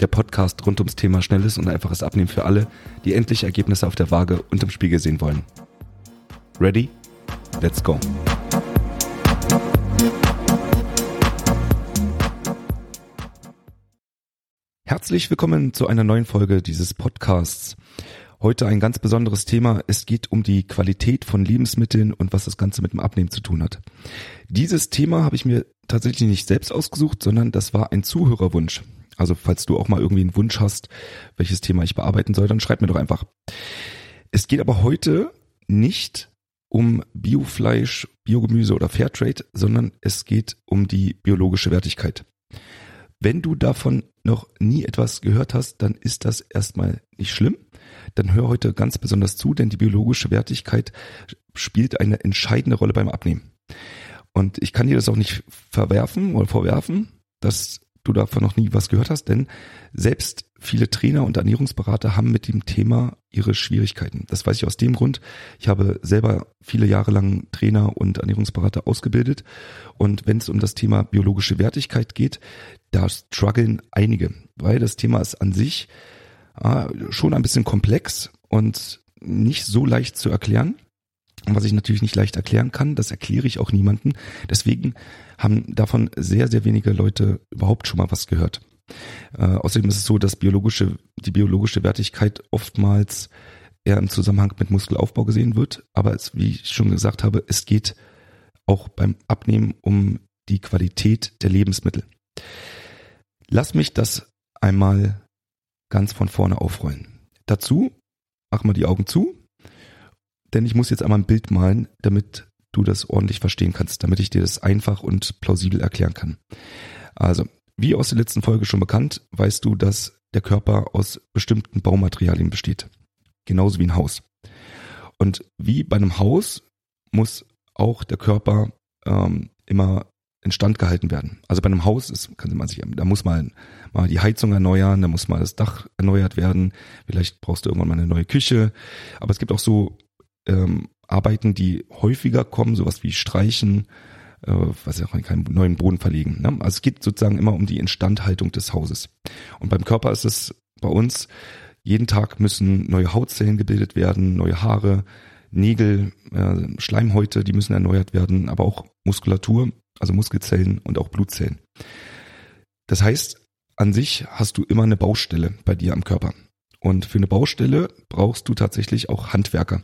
Der Podcast rund ums Thema schnelles und einfaches Abnehmen für alle, die endlich Ergebnisse auf der Waage und im Spiegel sehen wollen. Ready? Let's go. Herzlich willkommen zu einer neuen Folge dieses Podcasts. Heute ein ganz besonderes Thema. Es geht um die Qualität von Lebensmitteln und was das Ganze mit dem Abnehmen zu tun hat. Dieses Thema habe ich mir tatsächlich nicht selbst ausgesucht, sondern das war ein Zuhörerwunsch. Also falls du auch mal irgendwie einen Wunsch hast, welches Thema ich bearbeiten soll, dann schreib mir doch einfach. Es geht aber heute nicht um Biofleisch, Biogemüse oder Fairtrade, sondern es geht um die biologische Wertigkeit. Wenn du davon noch nie etwas gehört hast, dann ist das erstmal nicht schlimm. Dann hör heute ganz besonders zu, denn die biologische Wertigkeit spielt eine entscheidende Rolle beim Abnehmen. Und ich kann dir das auch nicht verwerfen oder vorwerfen, dass du davon noch nie was gehört hast, denn selbst viele Trainer und Ernährungsberater haben mit dem Thema ihre Schwierigkeiten. Das weiß ich aus dem Grund. Ich habe selber viele Jahre lang Trainer und Ernährungsberater ausgebildet. Und wenn es um das Thema biologische Wertigkeit geht, da strugglen einige, weil das Thema ist an sich schon ein bisschen komplex und nicht so leicht zu erklären. Was ich natürlich nicht leicht erklären kann, das erkläre ich auch niemanden. Deswegen haben davon sehr, sehr wenige Leute überhaupt schon mal was gehört. Äh, außerdem ist es so, dass biologische, die biologische Wertigkeit oftmals eher im Zusammenhang mit Muskelaufbau gesehen wird. Aber es, wie ich schon gesagt habe, es geht auch beim Abnehmen um die Qualität der Lebensmittel. Lass mich das einmal ganz von vorne aufrollen. Dazu machen wir die Augen zu denn ich muss jetzt einmal ein Bild malen, damit du das ordentlich verstehen kannst, damit ich dir das einfach und plausibel erklären kann. Also, wie aus der letzten Folge schon bekannt, weißt du, dass der Körper aus bestimmten Baumaterialien besteht. Genauso wie ein Haus. Und wie bei einem Haus muss auch der Körper ähm, immer instand gehalten werden. Also bei einem Haus ist, kann man sich, da muss mal, mal die Heizung erneuern, da muss mal das Dach erneuert werden, vielleicht brauchst du irgendwann mal eine neue Küche. Aber es gibt auch so ähm, Arbeiten, die häufiger kommen, sowas wie Streichen, äh, was ja auch keinen neuen Boden verlegen. Ne? Also es geht sozusagen immer um die Instandhaltung des Hauses. Und beim Körper ist es bei uns, jeden Tag müssen neue Hautzellen gebildet werden, neue Haare, Nägel, äh, Schleimhäute, die müssen erneuert werden, aber auch Muskulatur, also Muskelzellen und auch Blutzellen. Das heißt, an sich hast du immer eine Baustelle bei dir am Körper. Und für eine Baustelle brauchst du tatsächlich auch Handwerker.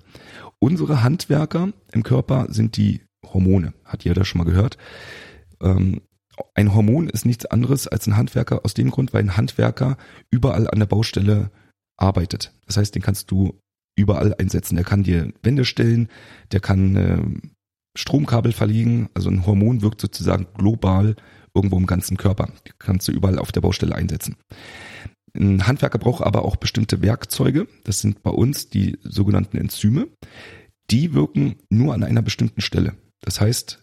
Unsere Handwerker im Körper sind die Hormone. Hat jeder schon mal gehört. Ähm, ein Hormon ist nichts anderes als ein Handwerker aus dem Grund, weil ein Handwerker überall an der Baustelle arbeitet. Das heißt, den kannst du überall einsetzen. Der kann dir Wände stellen, der kann äh, Stromkabel verlegen. Also ein Hormon wirkt sozusagen global irgendwo im ganzen Körper. Die kannst du überall auf der Baustelle einsetzen. Ein Handwerker braucht aber auch bestimmte Werkzeuge. Das sind bei uns die sogenannten Enzyme. Die wirken nur an einer bestimmten Stelle. Das heißt,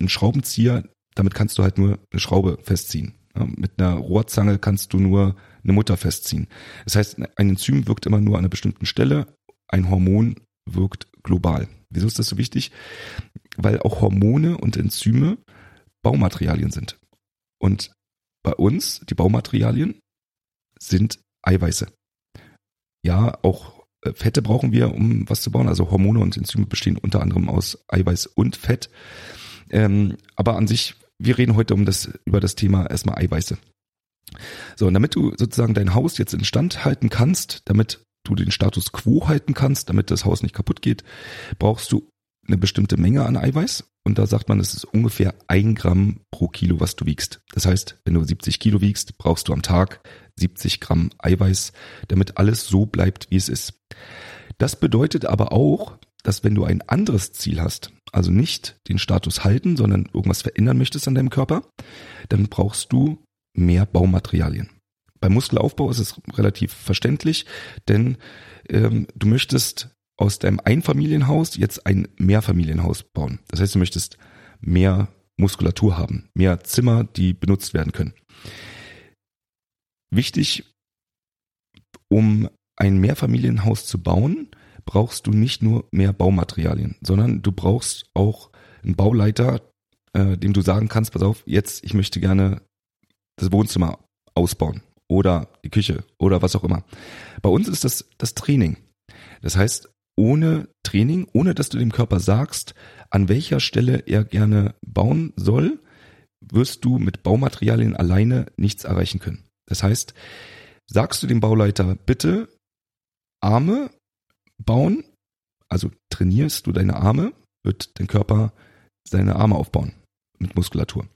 ein Schraubenzieher, damit kannst du halt nur eine Schraube festziehen. mit einer Rohrzange kannst du nur eine Mutter festziehen. Das heißt, ein Enzym wirkt immer nur an einer bestimmten Stelle. Ein Hormon wirkt global. Wieso ist das so wichtig? Weil auch Hormone und Enzyme Baumaterialien sind. Und bei uns, die Baumaterialien, sind Eiweiße. Ja, auch äh, Fette brauchen wir, um was zu bauen. Also Hormone und Enzyme bestehen unter anderem aus Eiweiß und Fett. Ähm, aber an sich, wir reden heute um das, über das Thema erstmal Eiweiße. So, und damit du sozusagen dein Haus jetzt instand halten kannst, damit du den Status quo halten kannst, damit das Haus nicht kaputt geht, brauchst du eine bestimmte Menge an Eiweiß. Und da sagt man, es ist ungefähr ein Gramm pro Kilo, was du wiegst. Das heißt, wenn du 70 Kilo wiegst, brauchst du am Tag 70 Gramm Eiweiß, damit alles so bleibt, wie es ist. Das bedeutet aber auch, dass wenn du ein anderes Ziel hast, also nicht den Status halten, sondern irgendwas verändern möchtest an deinem Körper, dann brauchst du mehr Baumaterialien. Beim Muskelaufbau ist es relativ verständlich, denn ähm, du möchtest aus deinem Einfamilienhaus jetzt ein Mehrfamilienhaus bauen. Das heißt, du möchtest mehr Muskulatur haben, mehr Zimmer, die benutzt werden können. Wichtig, um ein Mehrfamilienhaus zu bauen, brauchst du nicht nur mehr Baumaterialien, sondern du brauchst auch einen Bauleiter, äh, dem du sagen kannst, pass auf, jetzt, ich möchte gerne das Wohnzimmer ausbauen oder die Küche oder was auch immer. Bei uns ist das das Training. Das heißt, ohne Training, ohne dass du dem Körper sagst, an welcher Stelle er gerne bauen soll, wirst du mit Baumaterialien alleine nichts erreichen können. Das heißt, sagst du dem Bauleiter, bitte Arme bauen, also trainierst du deine Arme, wird dein Körper seine Arme aufbauen mit Muskulatur.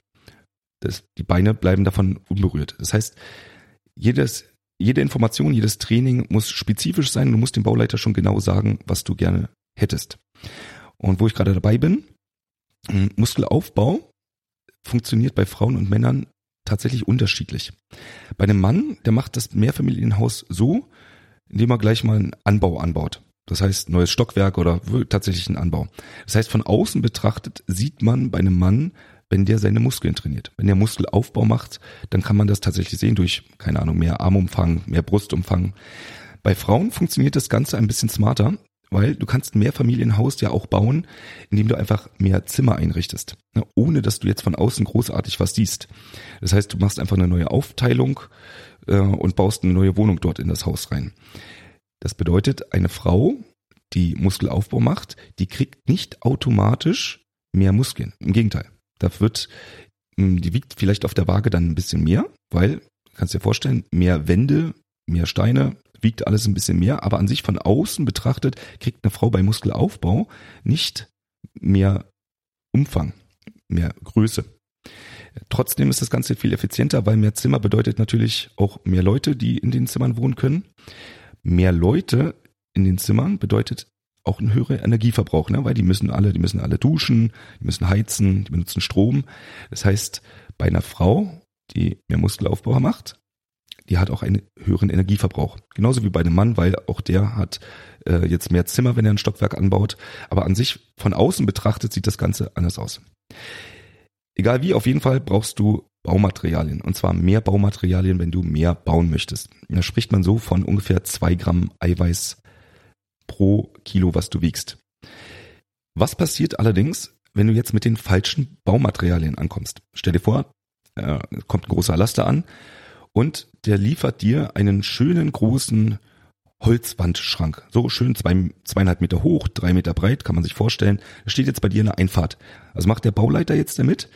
Das, die Beine bleiben davon unberührt. Das heißt, jedes, jede Information, jedes Training muss spezifisch sein. Du musst dem Bauleiter schon genau sagen, was du gerne hättest. Und wo ich gerade dabei bin, hm, Muskelaufbau funktioniert bei Frauen und Männern tatsächlich unterschiedlich. Bei einem Mann, der macht das Mehrfamilienhaus so, indem er gleich mal einen Anbau anbaut. Das heißt, neues Stockwerk oder tatsächlich ein Anbau. Das heißt, von außen betrachtet sieht man bei einem Mann, wenn der seine Muskeln trainiert. Wenn der Muskelaufbau macht, dann kann man das tatsächlich sehen durch, keine Ahnung, mehr Armumfang, mehr Brustumfang. Bei Frauen funktioniert das Ganze ein bisschen smarter, weil du kannst mehr Familienhaus ja auch bauen, indem du einfach mehr Zimmer einrichtest, ne, ohne dass du jetzt von außen großartig was siehst. Das heißt, du machst einfach eine neue Aufteilung äh, und baust eine neue Wohnung dort in das Haus rein. Das bedeutet, eine Frau, die Muskelaufbau macht, die kriegt nicht automatisch mehr Muskeln. Im Gegenteil. Da wird, hm, die wiegt vielleicht auf der Waage dann ein bisschen mehr, weil, kannst dir vorstellen, mehr Wände, mehr Steine, wiegt alles ein bisschen mehr, aber an sich von außen betrachtet kriegt eine Frau bei Muskelaufbau nicht mehr Umfang, mehr Größe. Trotzdem ist das Ganze viel effizienter, weil mehr Zimmer bedeutet natürlich auch mehr Leute, die in den Zimmern wohnen können. Mehr Leute in den Zimmern bedeutet auch ein höherer Energieverbrauch, ne? weil die müssen alle, die müssen alle duschen, die müssen heizen, die benutzen Strom. Das heißt, bei einer Frau, die mehr Muskelaufbau macht, die hat auch einen höheren Energieverbrauch. Genauso wie bei einem Mann, weil auch der hat äh, jetzt mehr Zimmer, wenn er ein Stockwerk anbaut. Aber an sich von außen betrachtet sieht das Ganze anders aus. Egal wie, auf jeden Fall brauchst du Baumaterialien. Und zwar mehr Baumaterialien, wenn du mehr bauen möchtest. Da spricht man so von ungefähr zwei Gramm Eiweiß pro Kilo, was du wiegst. Was passiert allerdings, wenn du jetzt mit den falschen Baumaterialien ankommst? Stell dir vor, äh, kommt ein großer Laster an und der liefert dir einen schönen großen Holzwandschrank. So schön zwei, zweieinhalb Meter hoch, drei Meter breit, kann man sich vorstellen. Da steht jetzt bei dir eine Einfahrt. Was macht der Bauleiter jetzt damit?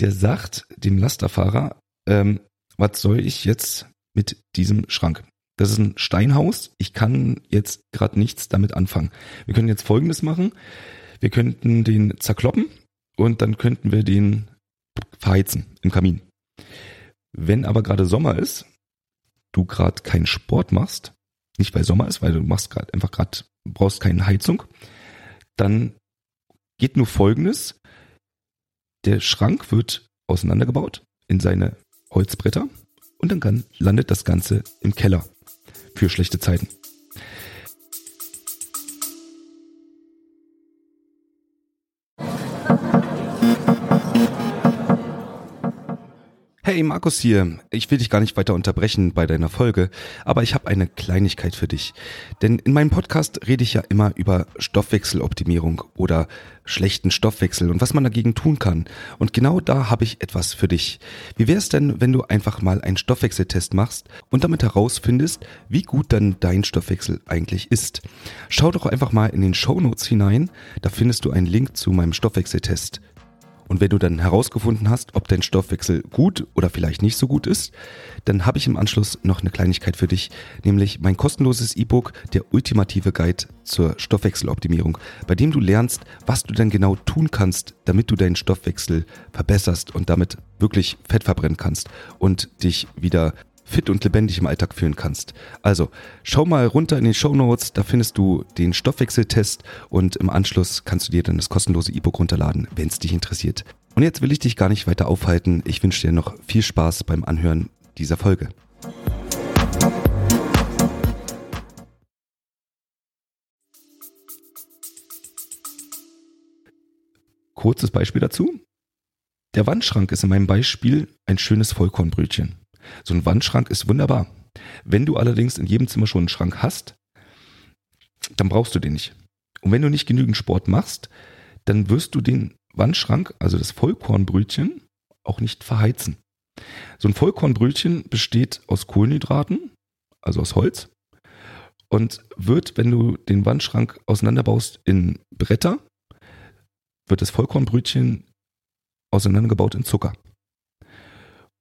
Der sagt dem Lasterfahrer, ähm, was soll ich jetzt mit diesem Schrank? Das ist ein Steinhaus. Ich kann jetzt gerade nichts damit anfangen. Wir können jetzt Folgendes machen. Wir könnten den zerkloppen und dann könnten wir den verheizen im Kamin. Wenn aber gerade Sommer ist, du gerade keinen Sport machst, nicht weil Sommer ist, weil du machst gerade einfach gerade brauchst keine Heizung, dann geht nur Folgendes: Der Schrank wird auseinandergebaut in seine Holzbretter und dann kann, landet das Ganze im Keller für schlechte Zeiten. Hey Markus hier, ich will dich gar nicht weiter unterbrechen bei deiner Folge, aber ich habe eine Kleinigkeit für dich. Denn in meinem Podcast rede ich ja immer über Stoffwechseloptimierung oder schlechten Stoffwechsel und was man dagegen tun kann. Und genau da habe ich etwas für dich. Wie wäre es denn, wenn du einfach mal einen Stoffwechseltest machst und damit herausfindest, wie gut dann dein Stoffwechsel eigentlich ist? Schau doch einfach mal in den Show Notes hinein, da findest du einen Link zu meinem Stoffwechseltest. Und wenn du dann herausgefunden hast, ob dein Stoffwechsel gut oder vielleicht nicht so gut ist, dann habe ich im Anschluss noch eine Kleinigkeit für dich, nämlich mein kostenloses E-Book, der ultimative Guide zur Stoffwechseloptimierung, bei dem du lernst, was du denn genau tun kannst, damit du deinen Stoffwechsel verbesserst und damit wirklich Fett verbrennen kannst und dich wieder fit und lebendig im Alltag führen kannst. Also schau mal runter in den Show Notes, da findest du den Stoffwechseltest und im Anschluss kannst du dir dann das kostenlose E-Book runterladen, wenn es dich interessiert. Und jetzt will ich dich gar nicht weiter aufhalten. Ich wünsche dir noch viel Spaß beim Anhören dieser Folge. Kurzes Beispiel dazu. Der Wandschrank ist in meinem Beispiel ein schönes Vollkornbrötchen. So ein Wandschrank ist wunderbar. Wenn du allerdings in jedem Zimmer schon einen Schrank hast, dann brauchst du den nicht. Und wenn du nicht genügend Sport machst, dann wirst du den Wandschrank, also das Vollkornbrötchen, auch nicht verheizen. So ein Vollkornbrötchen besteht aus Kohlenhydraten, also aus Holz, und wird, wenn du den Wandschrank auseinanderbaust in Bretter, wird das Vollkornbrötchen auseinandergebaut in Zucker.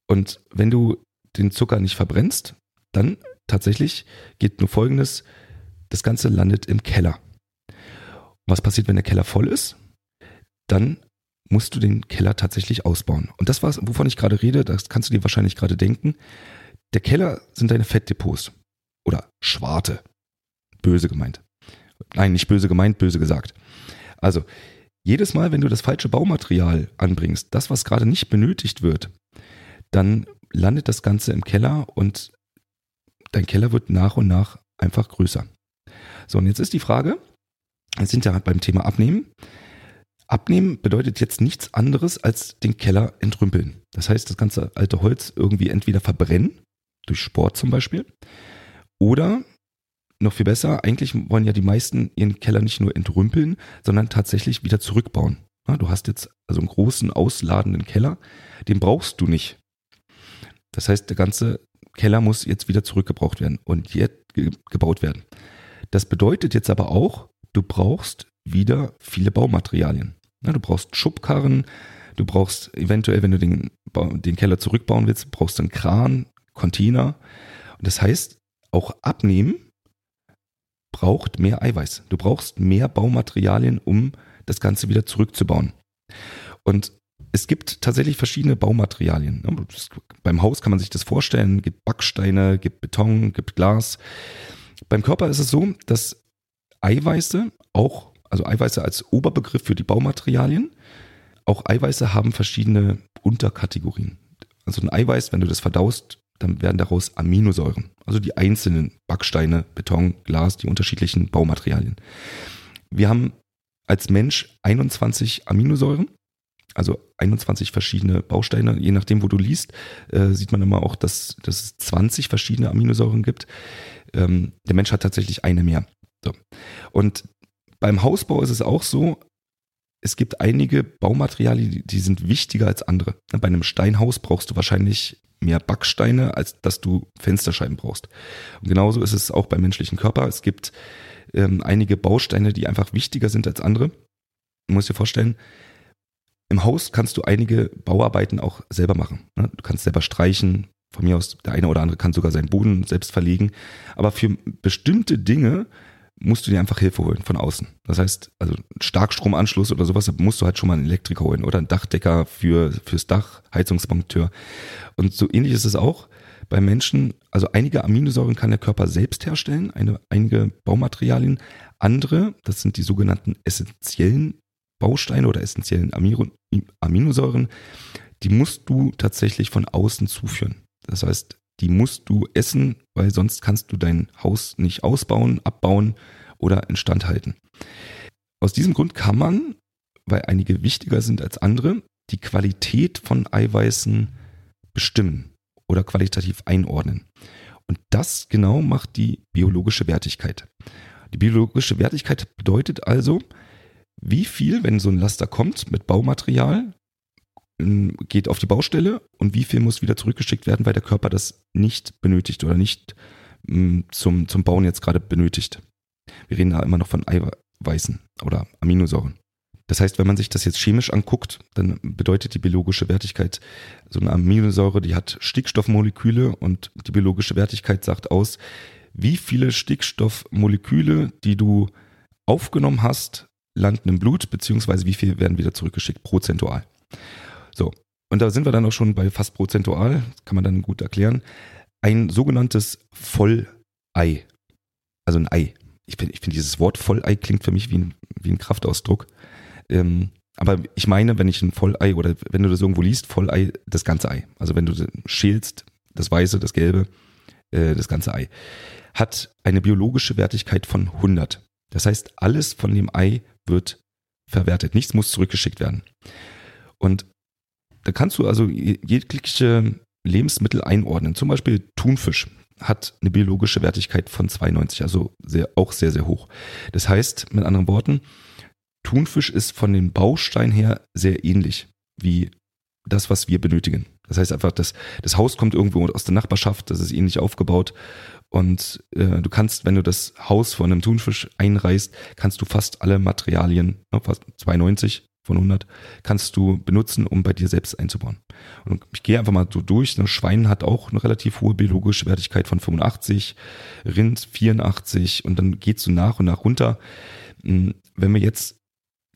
Und wenn du den Zucker nicht verbrennst, dann tatsächlich geht nur Folgendes, das Ganze landet im Keller. Was passiert, wenn der Keller voll ist? Dann musst du den Keller tatsächlich ausbauen. Und das, was, wovon ich gerade rede, das kannst du dir wahrscheinlich gerade denken. Der Keller sind deine Fettdepots. Oder Schwarte. Böse gemeint. Nein, nicht böse gemeint, böse gesagt. Also, jedes Mal, wenn du das falsche Baumaterial anbringst, das, was gerade nicht benötigt wird, dann landet das Ganze im Keller und dein Keller wird nach und nach einfach größer. So, und jetzt ist die Frage, wir sind ja beim Thema Abnehmen. Abnehmen bedeutet jetzt nichts anderes als den Keller entrümpeln. Das heißt, das ganze alte Holz irgendwie entweder verbrennen, durch Sport zum Beispiel, oder noch viel besser, eigentlich wollen ja die meisten ihren Keller nicht nur entrümpeln, sondern tatsächlich wieder zurückbauen. Du hast jetzt also einen großen ausladenden Keller, den brauchst du nicht. Das heißt, der ganze Keller muss jetzt wieder zurückgebraucht werden und jetzt gebaut werden. Das bedeutet jetzt aber auch, du brauchst wieder viele Baumaterialien. Du brauchst Schubkarren, du brauchst eventuell, wenn du den, den Keller zurückbauen willst, brauchst du einen Kran, Container. Und das heißt, auch abnehmen braucht mehr Eiweiß. Du brauchst mehr Baumaterialien, um das Ganze wieder zurückzubauen. Und es gibt tatsächlich verschiedene Baumaterialien. Beim Haus kann man sich das vorstellen, gibt Backsteine, gibt Beton, gibt Glas. Beim Körper ist es so, dass Eiweiße auch, also Eiweiße als Oberbegriff für die Baumaterialien, auch Eiweiße haben verschiedene Unterkategorien. Also ein Eiweiß, wenn du das verdaust, dann werden daraus Aminosäuren. Also die einzelnen Backsteine, Beton, Glas, die unterschiedlichen Baumaterialien. Wir haben als Mensch 21 Aminosäuren, also 21 verschiedene Bausteine. Je nachdem, wo du liest, äh, sieht man immer auch, dass, dass es 20 verschiedene Aminosäuren gibt. Ähm, der Mensch hat tatsächlich eine mehr. So. Und beim Hausbau ist es auch so, es gibt einige Baumaterialien, die sind wichtiger als andere. Bei einem Steinhaus brauchst du wahrscheinlich mehr Backsteine, als dass du Fensterscheiben brauchst. Und genauso ist es auch beim menschlichen Körper. Es gibt ähm, einige Bausteine, die einfach wichtiger sind als andere. Du musst dir vorstellen, im Haus kannst du einige Bauarbeiten auch selber machen. Ne? Du kannst selber streichen. Von mir aus, der eine oder andere kann sogar seinen Boden selbst verlegen. Aber für bestimmte Dinge musst du dir einfach Hilfe holen von außen. Das heißt, also Starkstromanschluss oder sowas, musst du halt schon mal einen Elektriker holen oder einen Dachdecker für, fürs Dach, Heizungsmonteur. Und so ähnlich ist es auch bei Menschen. Also einige Aminosäuren kann der Körper selbst herstellen, eine, einige Baumaterialien. Andere, das sind die sogenannten essentiellen Bausteine oder essentiellen Aminosäuren, die musst du tatsächlich von außen zuführen. Das heißt, die musst du essen, weil sonst kannst du dein Haus nicht ausbauen, abbauen oder instand halten. Aus diesem Grund kann man, weil einige wichtiger sind als andere, die Qualität von Eiweißen bestimmen oder qualitativ einordnen. Und das genau macht die biologische Wertigkeit. Die biologische Wertigkeit bedeutet also, wie viel, wenn so ein Laster kommt mit Baumaterial, geht auf die Baustelle und wie viel muss wieder zurückgeschickt werden, weil der Körper das nicht benötigt oder nicht mm, zum, zum Bauen jetzt gerade benötigt. Wir reden da immer noch von Eiweißen oder Aminosäuren. Das heißt, wenn man sich das jetzt chemisch anguckt, dann bedeutet die biologische Wertigkeit, so eine Aminosäure, die hat Stickstoffmoleküle und die biologische Wertigkeit sagt aus, wie viele Stickstoffmoleküle, die du aufgenommen hast, landen im Blut, beziehungsweise wie viel werden wieder zurückgeschickt, prozentual. So, und da sind wir dann auch schon bei fast prozentual, kann man dann gut erklären. Ein sogenanntes Vollei. Also ein Ei. Ich finde, ich find, dieses Wort Vollei klingt für mich wie ein, wie ein Kraftausdruck. Ähm, aber ich meine, wenn ich ein Vollei oder wenn du das irgendwo liest, Vollei, das ganze Ei. Also wenn du schälst, das Weiße, das Gelbe, äh, das ganze Ei, hat eine biologische Wertigkeit von 100. Das heißt, alles von dem Ei wird verwertet. Nichts muss zurückgeschickt werden. Und da kannst du also jegliche Lebensmittel einordnen. Zum Beispiel Thunfisch hat eine biologische Wertigkeit von 92, also sehr, auch sehr, sehr hoch. Das heißt, mit anderen Worten, Thunfisch ist von den Bausteinen her sehr ähnlich wie das, was wir benötigen. Das heißt einfach, das, das Haus kommt irgendwo aus der Nachbarschaft, das ist ähnlich aufgebaut. Und äh, du kannst, wenn du das Haus von einem Thunfisch einreißt, kannst du fast alle Materialien, ne, fast 92 von 100, kannst du benutzen, um bei dir selbst einzubauen. Und ich gehe einfach mal so durch. Ein Schwein hat auch eine relativ hohe biologische Wertigkeit von 85, Rind 84 und dann geht's so nach und nach runter. Hm, wenn wir jetzt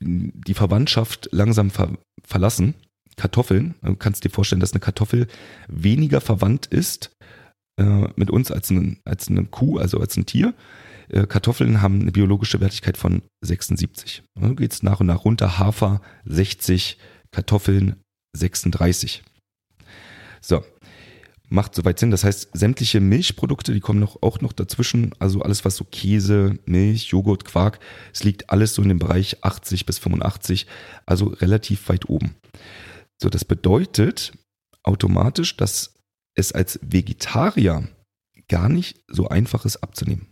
die Verwandtschaft langsam ver verlassen, Kartoffeln, du kannst dir vorstellen, dass eine Kartoffel weniger verwandt ist äh, mit uns als, ein, als eine Kuh, also als ein Tier. Äh, Kartoffeln haben eine biologische Wertigkeit von 76. Dann geht es nach und nach runter. Hafer 60, Kartoffeln 36. So, macht soweit Sinn. Das heißt, sämtliche Milchprodukte, die kommen noch, auch noch dazwischen. Also alles, was so Käse, Milch, Joghurt, Quark, es liegt alles so in dem Bereich 80 bis 85, also relativ weit oben. So, das bedeutet automatisch, dass es als Vegetarier gar nicht so einfach ist abzunehmen.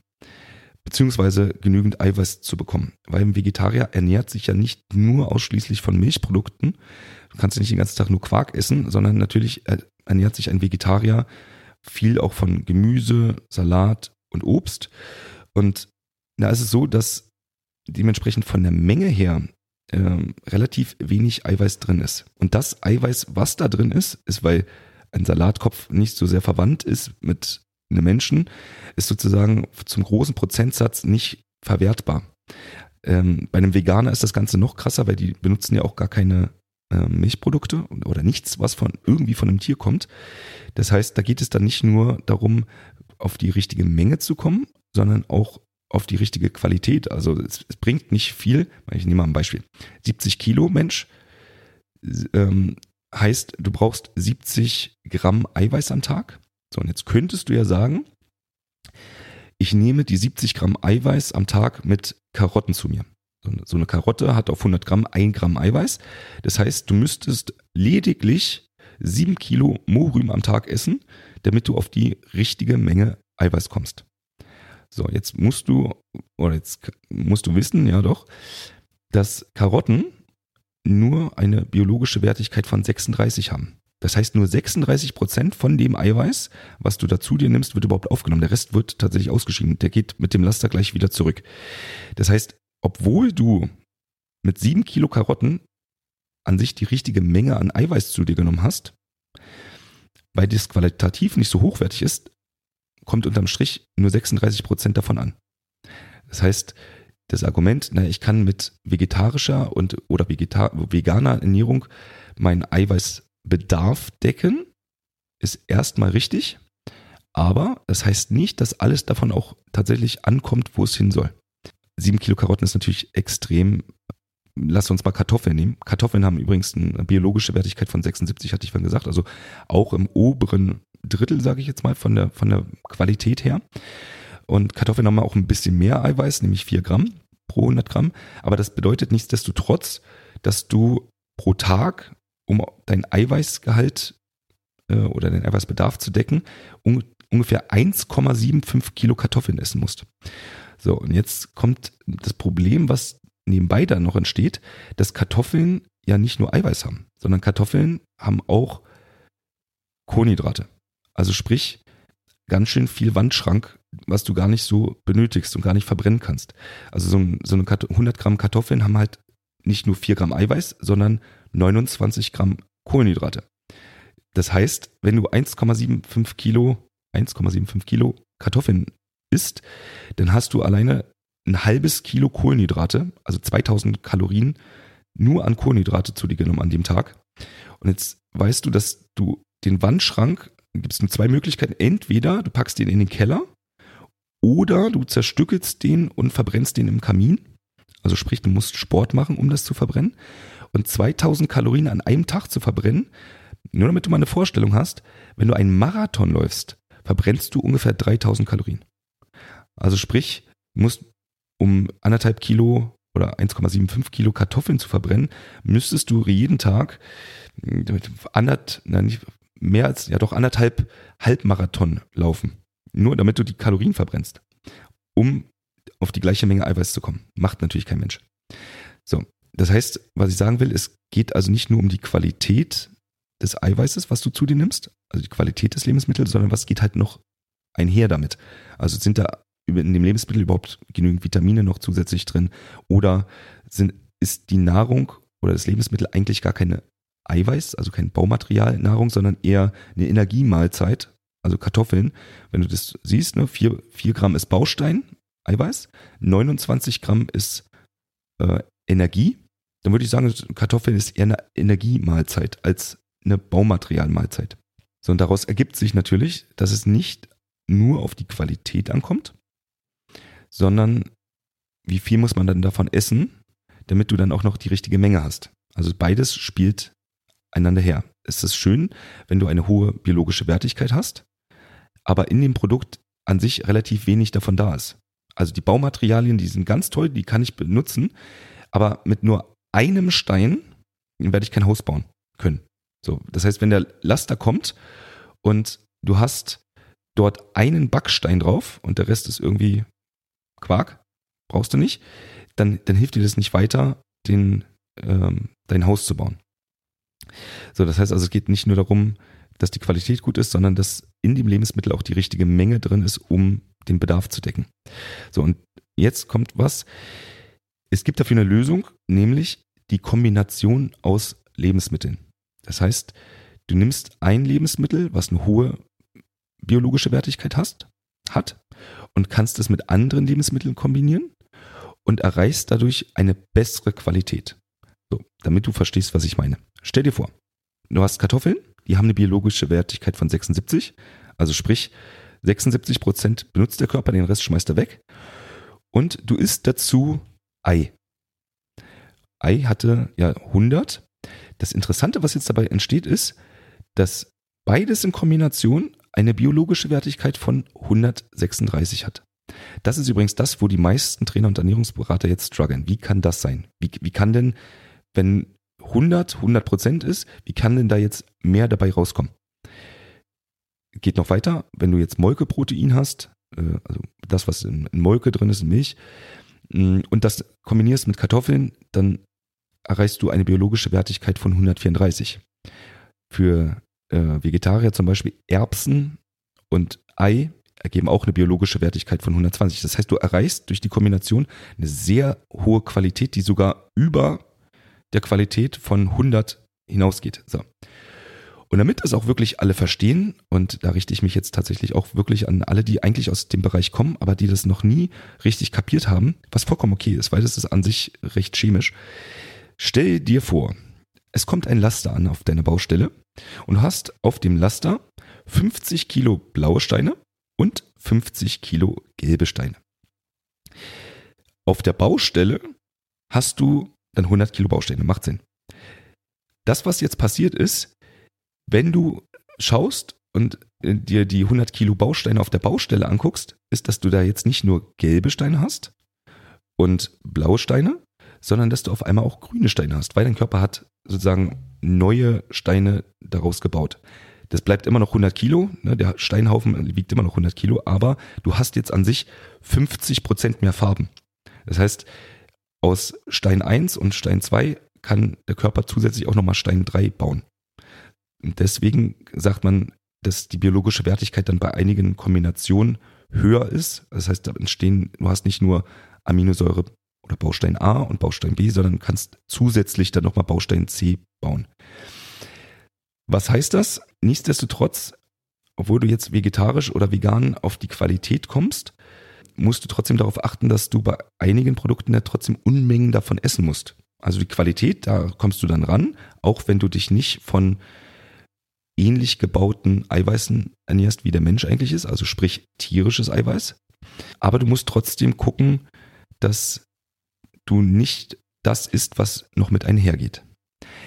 Beziehungsweise genügend Eiweiß zu bekommen. Weil ein Vegetarier ernährt sich ja nicht nur ausschließlich von Milchprodukten. Du kannst ja nicht den ganzen Tag nur Quark essen, sondern natürlich ernährt sich ein Vegetarier viel auch von Gemüse, Salat und Obst. Und da ist es so, dass dementsprechend von der Menge her ähm, relativ wenig Eiweiß drin ist. Und das Eiweiß, was da drin ist, ist, weil ein Salatkopf nicht so sehr verwandt ist mit einem Menschen, ist sozusagen zum großen Prozentsatz nicht verwertbar. Ähm, bei einem Veganer ist das Ganze noch krasser, weil die benutzen ja auch gar keine äh, Milchprodukte oder nichts, was von irgendwie von einem Tier kommt. Das heißt, da geht es dann nicht nur darum, auf die richtige Menge zu kommen, sondern auch auf die richtige Qualität. Also es, es bringt nicht viel. Ich nehme mal ein Beispiel. 70 Kilo Mensch ähm, heißt, du brauchst 70 Gramm Eiweiß am Tag. So, und jetzt könntest du ja sagen, ich nehme die 70 Gramm Eiweiß am Tag mit Karotten zu mir. So eine Karotte hat auf 100 Gramm 1 Gramm Eiweiß. Das heißt, du müsstest lediglich 7 Kilo Mohrrüben am Tag essen, damit du auf die richtige Menge Eiweiß kommst. So, jetzt musst du, oder jetzt musst du wissen, ja doch, dass Karotten nur eine biologische Wertigkeit von 36 haben. Das heißt, nur 36 Prozent von dem Eiweiß, was du dazu dir nimmst, wird überhaupt aufgenommen. Der Rest wird tatsächlich ausgeschieden. Der geht mit dem Laster gleich wieder zurück. Das heißt, obwohl du mit sieben Kilo Karotten an sich die richtige Menge an Eiweiß zu dir genommen hast, weil das qualitativ nicht so hochwertig ist, kommt unterm Strich nur 36 Prozent davon an. Das heißt, das Argument, na, ich kann mit vegetarischer und oder Vegeta veganer Ernährung meinen Eiweißbedarf decken, ist erstmal richtig. Aber das heißt nicht, dass alles davon auch tatsächlich ankommt, wo es hin soll. Sieben Kilo Karotten ist natürlich extrem. Lass uns mal Kartoffeln nehmen. Kartoffeln haben übrigens eine biologische Wertigkeit von 76, hatte ich vorhin gesagt. Also auch im oberen Drittel, sage ich jetzt mal, von der, von der Qualität her. Und Kartoffeln haben auch ein bisschen mehr Eiweiß, nämlich 4 Gramm pro 100 Gramm. Aber das bedeutet nichtsdestotrotz, dass du pro Tag, um dein Eiweißgehalt äh, oder deinen Eiweißbedarf zu decken, un ungefähr 1,75 Kilo Kartoffeln essen musst. So, und jetzt kommt das Problem, was nebenbei da noch entsteht, dass Kartoffeln ja nicht nur Eiweiß haben, sondern Kartoffeln haben auch Kohlenhydrate. Also sprich, ganz schön viel Wandschrank, was du gar nicht so benötigst und gar nicht verbrennen kannst. Also so, so eine 100 Gramm Kartoffeln haben halt nicht nur 4 Gramm Eiweiß, sondern 29 Gramm Kohlenhydrate. Das heißt, wenn du 1,75 Kilo, 1,75 Kilo Kartoffeln isst, dann hast du alleine ein halbes Kilo Kohlenhydrate, also 2000 Kalorien nur an Kohlenhydrate zu dir genommen an dem Tag. Und jetzt weißt du, dass du den Wandschrank gibt es nur zwei Möglichkeiten. Entweder du packst den in den Keller oder du zerstückelst den und verbrennst den im Kamin. Also sprich, du musst Sport machen, um das zu verbrennen. Und 2000 Kalorien an einem Tag zu verbrennen, nur damit du mal eine Vorstellung hast, wenn du einen Marathon läufst, verbrennst du ungefähr 3000 Kalorien. Also sprich, musst um anderthalb Kilo oder 1,75 Kilo Kartoffeln zu verbrennen, müsstest du jeden Tag anderth, na nicht, mehr als, ja doch anderthalb Halbmarathon laufen. Nur damit du die Kalorien verbrennst. Um auf die gleiche Menge Eiweiß zu kommen. Macht natürlich kein Mensch. So. Das heißt, was ich sagen will, es geht also nicht nur um die Qualität des Eiweißes, was du zu dir nimmst, also die Qualität des Lebensmittels, sondern was geht halt noch einher damit. Also sind da in dem Lebensmittel überhaupt genügend Vitamine noch zusätzlich drin oder sind, ist die Nahrung oder das Lebensmittel eigentlich gar keine Eiweiß, also kein Baumaterialnahrung, sondern eher eine Energiemahlzeit, also Kartoffeln. Wenn du das siehst, ne, 4, 4 Gramm ist Baustein, Eiweiß, 29 Gramm ist äh, Energie. Dann würde ich sagen, Kartoffeln ist eher eine Energiemahlzeit als eine Baumaterialmahlzeit. So, und daraus ergibt sich natürlich, dass es nicht nur auf die Qualität ankommt, sondern wie viel muss man dann davon essen, damit du dann auch noch die richtige Menge hast. Also beides spielt einander her. Es ist schön, wenn du eine hohe biologische Wertigkeit hast, aber in dem Produkt an sich relativ wenig davon da ist. Also die Baumaterialien, die sind ganz toll, die kann ich benutzen, aber mit nur einem Stein werde ich kein Haus bauen können. So, das heißt, wenn der Laster kommt und du hast dort einen Backstein drauf und der Rest ist irgendwie Quark, brauchst du nicht, dann, dann hilft dir das nicht weiter, den, ähm, dein Haus zu bauen. So, das heißt also, es geht nicht nur darum, dass die Qualität gut ist, sondern dass in dem Lebensmittel auch die richtige Menge drin ist, um den Bedarf zu decken. So, und jetzt kommt was. Es gibt dafür eine Lösung, nämlich die Kombination aus Lebensmitteln. Das heißt, du nimmst ein Lebensmittel, was eine hohe biologische Wertigkeit hast, hat und kannst es mit anderen Lebensmitteln kombinieren und erreichst dadurch eine bessere Qualität. So, damit du verstehst, was ich meine. Stell dir vor, du hast Kartoffeln, die haben eine biologische Wertigkeit von 76, also sprich 76 Prozent benutzt der Körper, den Rest schmeißt er weg. Und du isst dazu Ei. Ei hatte ja 100. Das Interessante, was jetzt dabei entsteht, ist, dass beides in Kombination eine biologische Wertigkeit von 136 hat. Das ist übrigens das, wo die meisten Trainer und Ernährungsberater jetzt strugglen. Wie kann das sein? Wie, wie kann denn, wenn 100 100 Prozent ist, wie kann denn da jetzt mehr dabei rauskommen? Geht noch weiter, wenn du jetzt Molkeprotein hast, äh, also das, was in, Molke drin ist, in Milch, mm, und das kombinierst mit Kartoffeln, dann erreichst du eine biologische Wertigkeit von 134. Für äh, Vegetarier zum Beispiel Erbsen und Ei ergeben auch eine biologische Wertigkeit von 120. Das heißt, du erreichst durch die Kombination eine sehr hohe Qualität, die sogar über der Qualität von 100 hinausgeht. So. Und damit das auch wirklich alle verstehen, und da richte ich mich jetzt tatsächlich auch wirklich an alle, die eigentlich aus dem Bereich kommen, aber die das noch nie richtig kapiert haben, was vollkommen okay ist, weil das ist an sich recht chemisch. Stell dir vor, es kommt ein Laster an auf deiner Baustelle und du hast auf dem Laster 50 Kilo blaue Steine und 50 Kilo gelbe Steine. Auf der Baustelle hast du dann 100 Kilo Bausteine. Macht Sinn. Das, was jetzt passiert ist, wenn du schaust und dir die 100 Kilo Bausteine auf der Baustelle anguckst, ist, dass du da jetzt nicht nur gelbe Steine hast und blaue Steine, sondern dass du auf einmal auch grüne Steine hast, weil dein Körper hat sozusagen neue Steine daraus gebaut. Das bleibt immer noch 100 Kilo, ne? der Steinhaufen wiegt immer noch 100 Kilo, aber du hast jetzt an sich 50 Prozent mehr Farben. Das heißt, aus Stein 1 und Stein 2 kann der Körper zusätzlich auch nochmal Stein 3 bauen. Und deswegen sagt man, dass die biologische Wertigkeit dann bei einigen Kombinationen höher ist. Das heißt, da entstehen, du hast nicht nur Aminosäure oder Baustein A und Baustein B, sondern kannst zusätzlich dann nochmal Baustein C bauen. Was heißt das? Nichtsdestotrotz, obwohl du jetzt vegetarisch oder vegan auf die Qualität kommst, musst du trotzdem darauf achten, dass du bei einigen Produkten ja trotzdem Unmengen davon essen musst. Also die Qualität, da kommst du dann ran, auch wenn du dich nicht von ähnlich gebauten Eiweißen ernährst, wie der Mensch eigentlich ist, also sprich tierisches Eiweiß. Aber du musst trotzdem gucken, dass du nicht das isst, was noch mit einhergeht.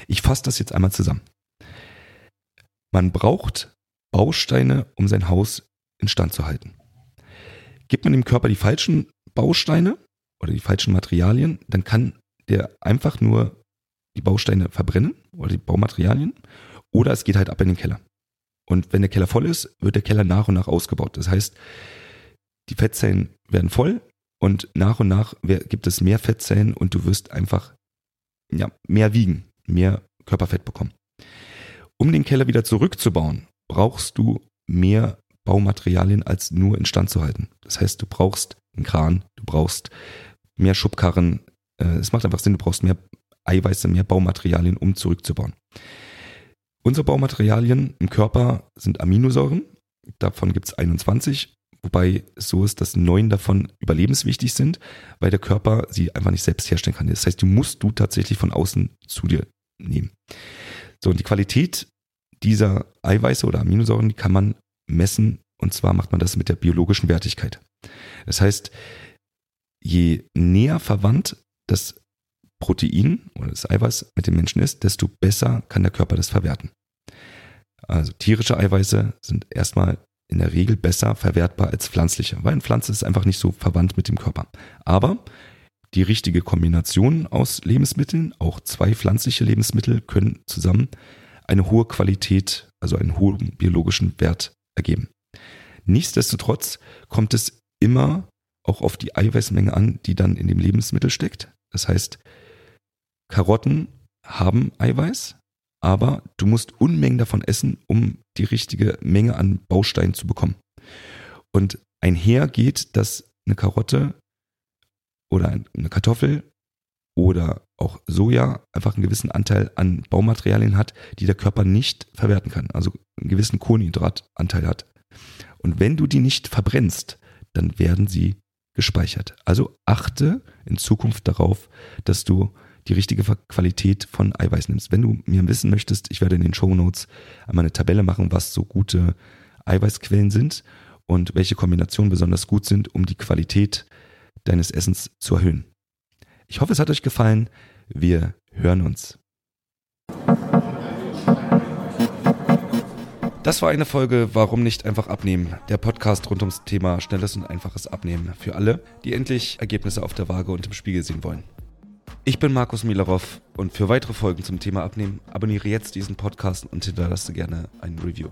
Ich fasse das jetzt einmal zusammen. Man braucht Bausteine, um sein Haus instand zu halten. Gibt man dem Körper die falschen Bausteine, oder die falschen Materialien, dann kann der einfach nur die Bausteine verbrennen oder die Baumaterialien oder es geht halt ab in den Keller. Und wenn der Keller voll ist, wird der Keller nach und nach ausgebaut. Das heißt, die Fettzellen werden voll und nach und nach gibt es mehr Fettzellen und du wirst einfach ja, mehr wiegen, mehr Körperfett bekommen. Um den Keller wieder zurückzubauen, brauchst du mehr Baumaterialien als nur instand zu halten. Das heißt, du brauchst einen Kran, du brauchst mehr Schubkarren. Äh, es macht einfach Sinn, du brauchst mehr Eiweiße, mehr Baumaterialien, um zurückzubauen. Unsere Baumaterialien im Körper sind Aminosäuren. Davon gibt es 21, wobei es so ist, dass neun davon überlebenswichtig sind, weil der Körper sie einfach nicht selbst herstellen kann. Das heißt, die musst du tatsächlich von außen zu dir nehmen. So, und die Qualität dieser Eiweiße oder Aminosäuren, die kann man messen und zwar macht man das mit der biologischen Wertigkeit. Das heißt, je näher verwandt das Protein oder das Eiweiß mit dem Menschen ist, desto besser kann der Körper das verwerten. Also tierische Eiweiße sind erstmal in der Regel besser verwertbar als pflanzliche, weil eine Pflanze ist einfach nicht so verwandt mit dem Körper. Aber die richtige Kombination aus Lebensmitteln, auch zwei pflanzliche Lebensmittel, können zusammen eine hohe Qualität, also einen hohen biologischen Wert ergeben. Nichtsdestotrotz kommt es immer auch auf die Eiweißmenge an, die dann in dem Lebensmittel steckt. Das heißt, Karotten haben Eiweiß, aber du musst Unmengen davon essen, um die richtige Menge an Bausteinen zu bekommen. Und einher geht, dass eine Karotte oder eine Kartoffel oder auch Soja einfach einen gewissen Anteil an Baumaterialien hat, die der Körper nicht verwerten kann, also einen gewissen Kohlenhydratanteil hat. Und wenn du die nicht verbrennst, dann werden sie gespeichert. Also achte in Zukunft darauf, dass du die richtige Qualität von Eiweiß nimmst. Wenn du mir wissen möchtest, ich werde in den Show Notes einmal eine Tabelle machen, was so gute Eiweißquellen sind und welche Kombinationen besonders gut sind, um die Qualität deines Essens zu erhöhen. Ich hoffe, es hat euch gefallen. Wir hören uns. Das war eine Folge Warum nicht einfach abnehmen? Der Podcast rund ums Thema schnelles und einfaches Abnehmen für alle, die endlich Ergebnisse auf der Waage und im Spiegel sehen wollen. Ich bin Markus Milarov und für weitere Folgen zum Thema Abnehmen abonniere jetzt diesen Podcast und hinterlasse gerne ein Review.